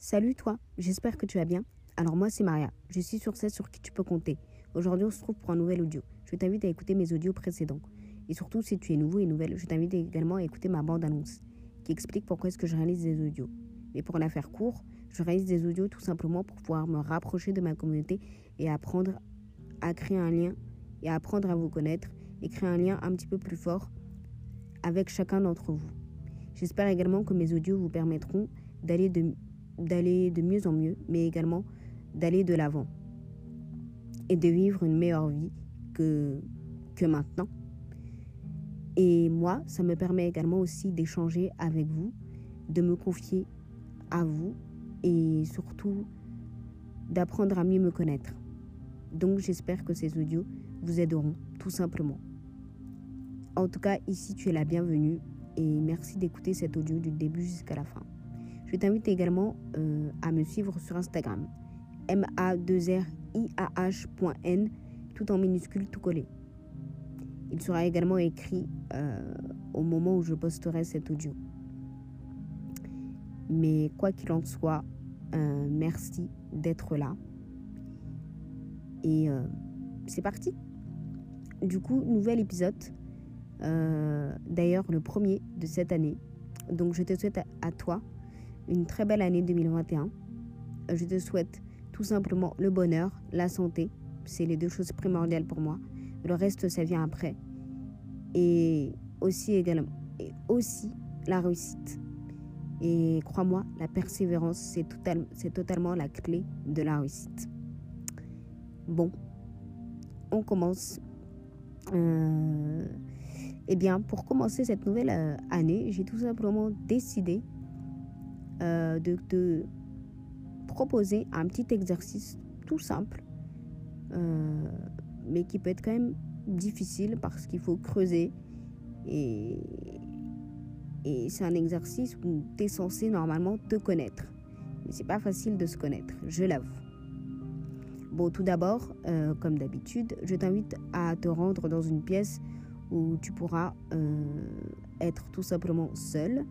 Salut toi, j'espère que tu vas bien. Alors moi c'est Maria, je suis sur celle sur qui tu peux compter. Aujourd'hui on se trouve pour un nouvel audio. Je t'invite à écouter mes audios précédents. Et surtout si tu es nouveau et nouvelle, je t'invite également à écouter ma bande-annonce qui explique pourquoi est-ce que je réalise des audios. Mais pour la faire court, je réalise des audios tout simplement pour pouvoir me rapprocher de ma communauté et apprendre à créer un lien et apprendre à vous connaître et créer un lien un petit peu plus fort avec chacun d'entre vous. J'espère également que mes audios vous permettront d'aller de, d'aller de mieux en mieux, mais également d'aller de l'avant et de vivre une meilleure vie que, maintenant. Et moi, ça me permet également aussi d'échanger avec vous, de me confier à vous et surtout d'apprendre à mieux me connaître. Donc j'espère que ces audios vous aideront tout simplement. En tout cas, ici tu es la bienvenue et merci d'écouter cet audio du début jusqu'à la fin. Je t'invite également euh, à me suivre sur Instagram, ma2riah.n, tout en minuscule, tout collé. Il sera également écrit euh, au moment où je posterai cet audio. Mais quoi qu'il en soit, euh, merci d'être là. Et c'est parti. Du coup, nouvel épisode. D'ailleurs, le premier de cette année. Donc, je te souhaite à toi une très belle année 2021. Je te souhaite tout simplement le bonheur, la santé. C'est les deux choses primordiales pour moi. Le reste, ça vient après. Et aussi également, et aussi la réussite. Et crois-moi, la persévérance, c'est total, totalement la clé de la réussite. Bon, on commence. Euh, eh bien, pour commencer cette nouvelle euh, année, j'ai tout simplement décidé euh, de te proposer un petit exercice tout simple, euh, mais qui peut être quand même difficile parce qu'il faut creuser. Et, et c'est un exercice où tu es censé normalement te connaître. Mais c'est pas facile de se connaître, je l'avoue. Bon, tout d'abord, euh, comme d'habitude, je t'invite à te rendre dans une pièce où tu pourras être tout simplement seul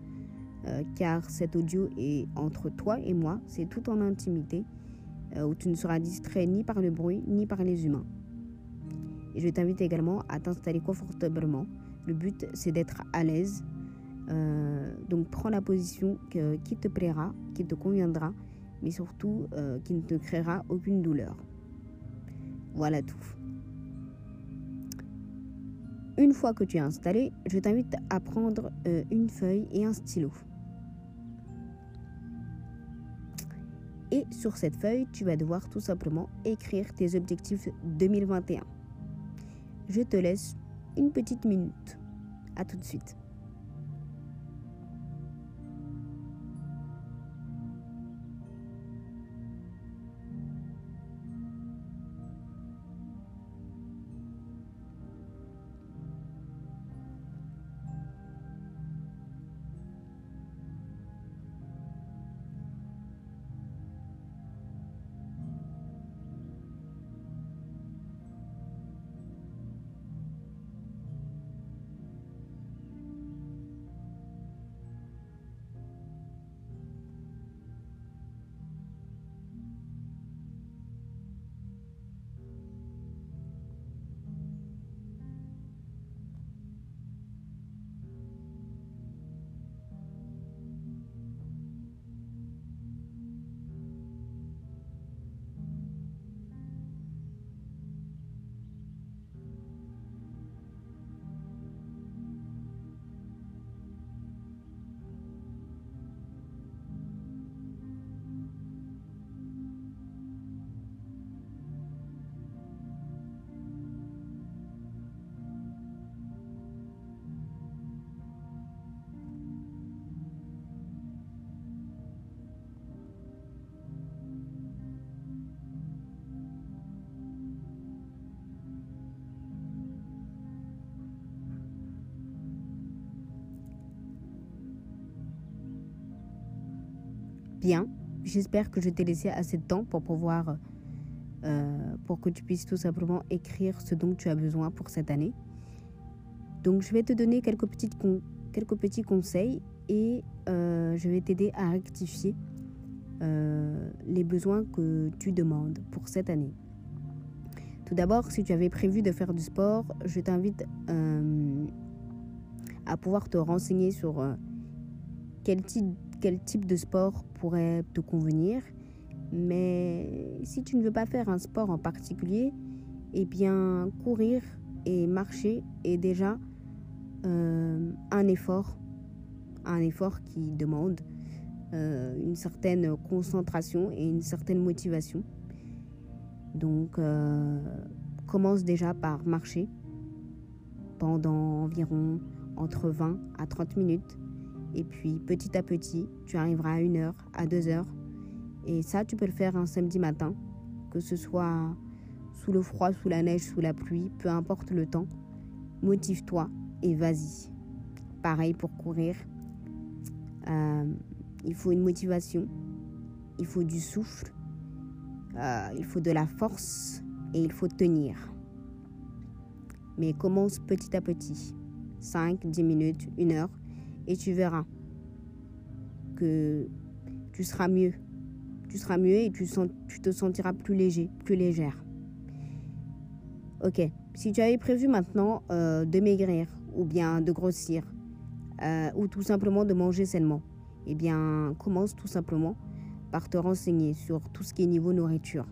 euh, car cet audio est entre toi et moi, c'est tout en intimité, euh, où tu ne seras distrait ni par le bruit ni par les humains. Et je t'invite également à t'installer confortablement. Le but, c'est d'être à l'aise. Euh, donc prends la position qui te plaira, qui te conviendra, mais surtout qui ne te créera aucune douleur. Voilà tout. Une fois que tu es installé, je t'invite à prendre une feuille et un stylo. Et sur cette feuille, tu vas devoir tout simplement écrire tes objectifs 2021. Je te laisse une petite minute. À tout de suite. Bien, j'espère que je t'ai laissé assez de temps pour pouvoir, euh, pour que tu puisses tout simplement écrire ce dont tu as besoin pour cette année. Donc je vais te donner quelques, petites quelques petits conseils et euh, je vais t'aider à rectifier euh, les besoins que tu demandes pour cette année. Tout d'abord, si tu avais prévu de faire du sport, je t'invite à pouvoir te renseigner sur quel, type, quel type de sport pourrait te convenir. Mais si tu ne veux pas faire un sport en particulier, eh bien, courir et marcher est déjà un effort, un effort qui demande une certaine concentration et une certaine motivation. Donc, euh, commence déjà par marcher pendant environ entre 20 à 30 minutes. Et puis, petit à petit, tu arriveras à 1 heure, à 2 heures. Et ça, tu peux le faire un samedi matin, que ce soit sous le froid, sous la neige, sous la pluie, peu importe le temps. Motive-toi et vas-y. Pareil pour courir. Euh, il faut une motivation, il faut du souffle, euh, il faut de la force et il faut tenir. Mais commence petit à petit. 5, 10 minutes, 1 heure. Et tu verras que tu seras mieux. Tu seras mieux et tu, tu te sentiras plus léger, plus légère. Ok. Si tu avais prévu maintenant euh, de maigrir ou bien de grossir euh, ou tout simplement de manger sainement, eh bien, commence tout simplement par te renseigner sur tout ce qui est niveau nourriture.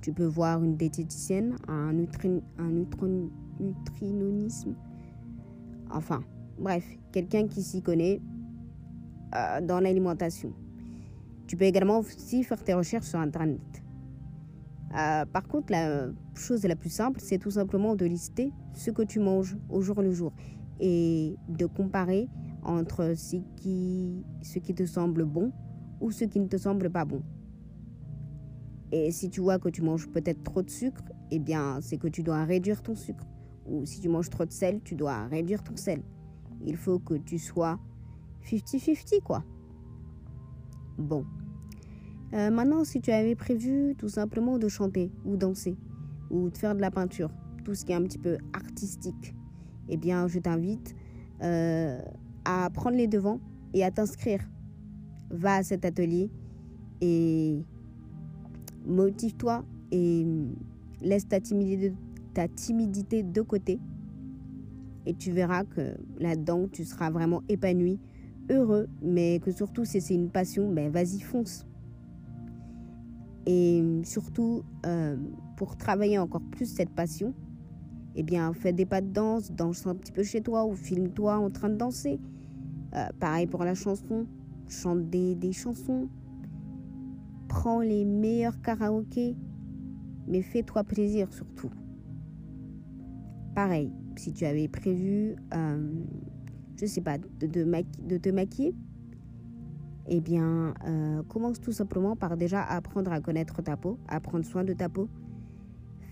Tu peux voir une diététicienne, un, nutri un enfin, bref, quelqu'un qui s'y connaît euh, dans l'alimentation. Tu peux également aussi faire tes recherches sur Internet. Euh, par contre, la chose la plus simple, c'est tout simplement de lister ce que tu manges au jour le jour et de comparer entre ce qui, ce qui te semble bon ou ce qui ne te semble pas bon. Et si tu vois que tu manges peut-être trop de sucre, eh bien, c'est que tu dois réduire ton sucre. Ou si tu manges trop de sel, tu dois réduire ton sel. Il faut que tu sois 50-50, quoi. Bon. Euh, maintenant, si tu avais prévu tout simplement de chanter ou danser ou de faire de la peinture, tout ce qui est un petit peu artistique, eh bien, je t'invite euh, à prendre les devants et à t'inscrire va à cet atelier et motive-toi et laisse ta timidité, ta timidité de côté. Et tu verras que là-dedans, tu seras vraiment épanoui, heureux, mais que surtout, si c'est une passion, ben vas-y, fonce. Et surtout, euh, pour travailler encore plus cette passion, eh bien, fais des pas de danse, danse un petit peu chez toi ou filme-toi en train de danser. Euh, pareil pour la chanson, chante des, chansons, prends les meilleurs karaokés, mais fais-toi plaisir surtout. Pareil, si tu avais prévu, euh, je sais pas, de, te maquiller, eh bien, euh, commence tout simplement par déjà apprendre à connaître ta peau, à prendre soin de ta peau.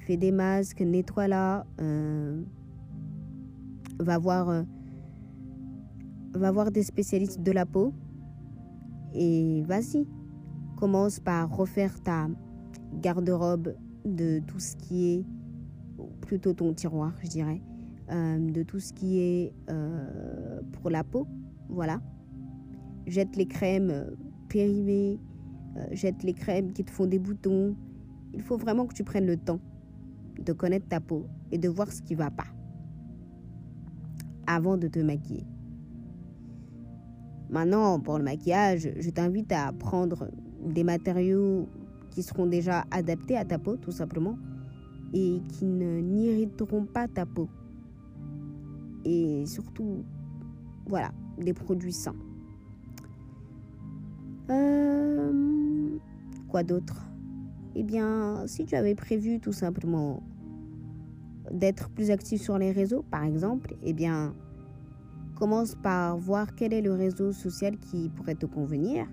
Fais des masques, nettoie-la, euh, va voir, va voir des spécialistes de la peau et vas-y, commence par refaire ta garde-robe de tout ce qui est, plutôt ton tiroir, je dirais, de tout ce qui est euh, pour la peau. Voilà. Jette les crèmes euh, périmées, jette les crèmes qui te font des boutons. Il faut vraiment que tu prennes le temps de connaître ta peau et de voir ce qui va pas avant de te maquiller. Maintenant, pour le maquillage, je t'invite à prendre des matériaux qui seront déjà adaptés à ta peau, tout simplement, et qui n'irriteront pas ta peau. Et surtout, voilà, des produits sains. Euh, quoi d'autre? Eh bien, si tu avais prévu tout simplement d'être plus actif sur les réseaux, par exemple, eh bien, Commence par voir quel est le réseau social qui pourrait te convenir.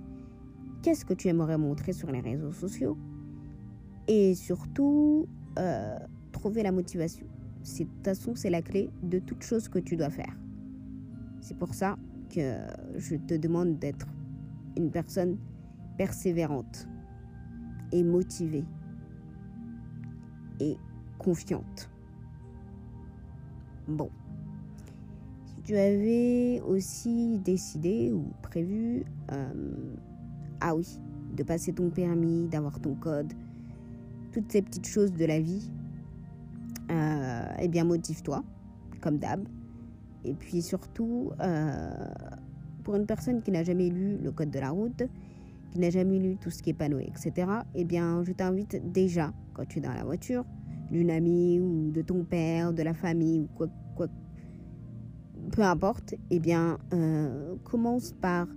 Qu'est-ce que tu aimerais montrer sur les réseaux sociaux? Et surtout, euh, trouver la motivation. De toute façon, c'est la clé de toute chose que tu dois faire. C'est pour ça que je te demande d'être une personne persévérante et motivée et confiante. Bon tu avais aussi décidé ou prévu, euh, ah oui, de passer ton permis, d'avoir ton code, toutes ces petites choses de la vie, eh bien motive-toi, comme d'hab. Et puis surtout, euh, pour une personne qui n'a jamais lu le code de la route, qui n'a jamais lu tout ce qui est panneau, etc., eh bien, je t'invite déjà, quand tu es dans la voiture, d'une amie ou de ton père, de la famille ou quoi, quoi peu importe, eh bien, euh, commence par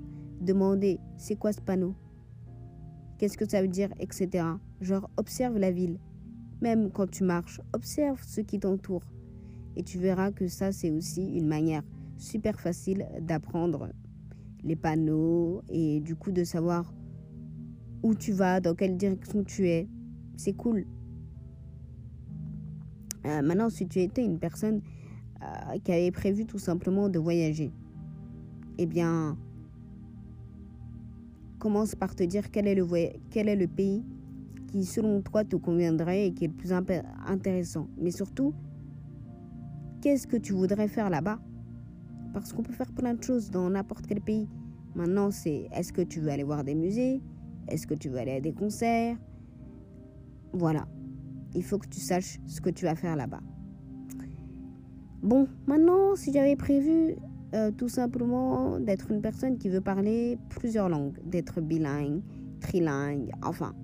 demander c'est quoi ce panneau? Qu'est-ce que ça veut dire, etc. Genre, observe la ville. Même quand tu marches, observe ce qui t'entoure. Et tu verras que ça, c'est aussi une manière super facile d'apprendre les panneaux et du coup de savoir où tu vas, dans quelle direction tu es. C'est cool. Euh, maintenant, si tu étais une personne euh, qui avait prévu tout simplement de voyager, eh bien, commence par te dire quel est le, quel est le pays qui, selon toi, te conviendrait et qui est le plus intéressant. Mais surtout, qu'est-ce que tu voudrais faire là-bas? Parce qu'on peut faire plein de choses dans n'importe quel pays. Maintenant, c'est est-ce que tu veux aller voir des musées? Est-ce que tu veux aller à des concerts? Voilà. Il faut que tu saches ce que tu vas faire là-bas. Bon, maintenant, si j'avais prévu euh, tout simplement d'être une personne qui veut parler plusieurs langues, d'être bilingue, trilingue, enfin,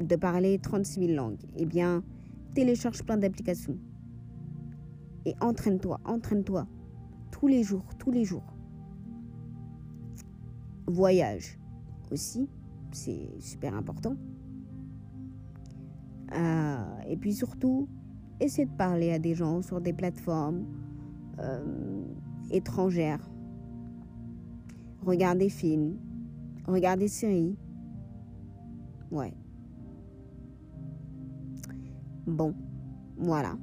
de parler 36 000 langues, eh bien, télécharge plein d'applications. Et entraîne-toi, entraîne-toi. Tous les jours, tous les jours. Voyage aussi, c'est super important. Euh, et puis surtout, essaie de parler à des gens sur des plateformes. Euh, étrangère. Regarde des films, regarde des séries. Ouais. Bon, voilà.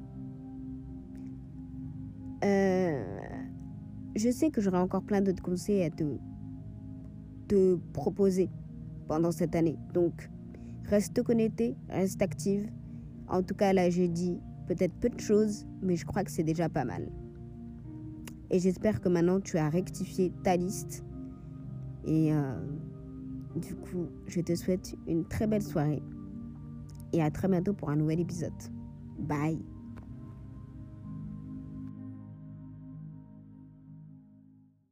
Euh, je sais que j'aurai encore plein d'autres conseils à te, proposer pendant cette année. Donc, reste connecté, reste active. En tout cas, là, je dis peut-être peu de choses, mais je crois que c'est déjà pas mal. Et j'espère que maintenant tu as rectifié ta liste. Et euh, du coup, je te souhaite une très belle soirée. Et à très bientôt pour un nouvel épisode. Bye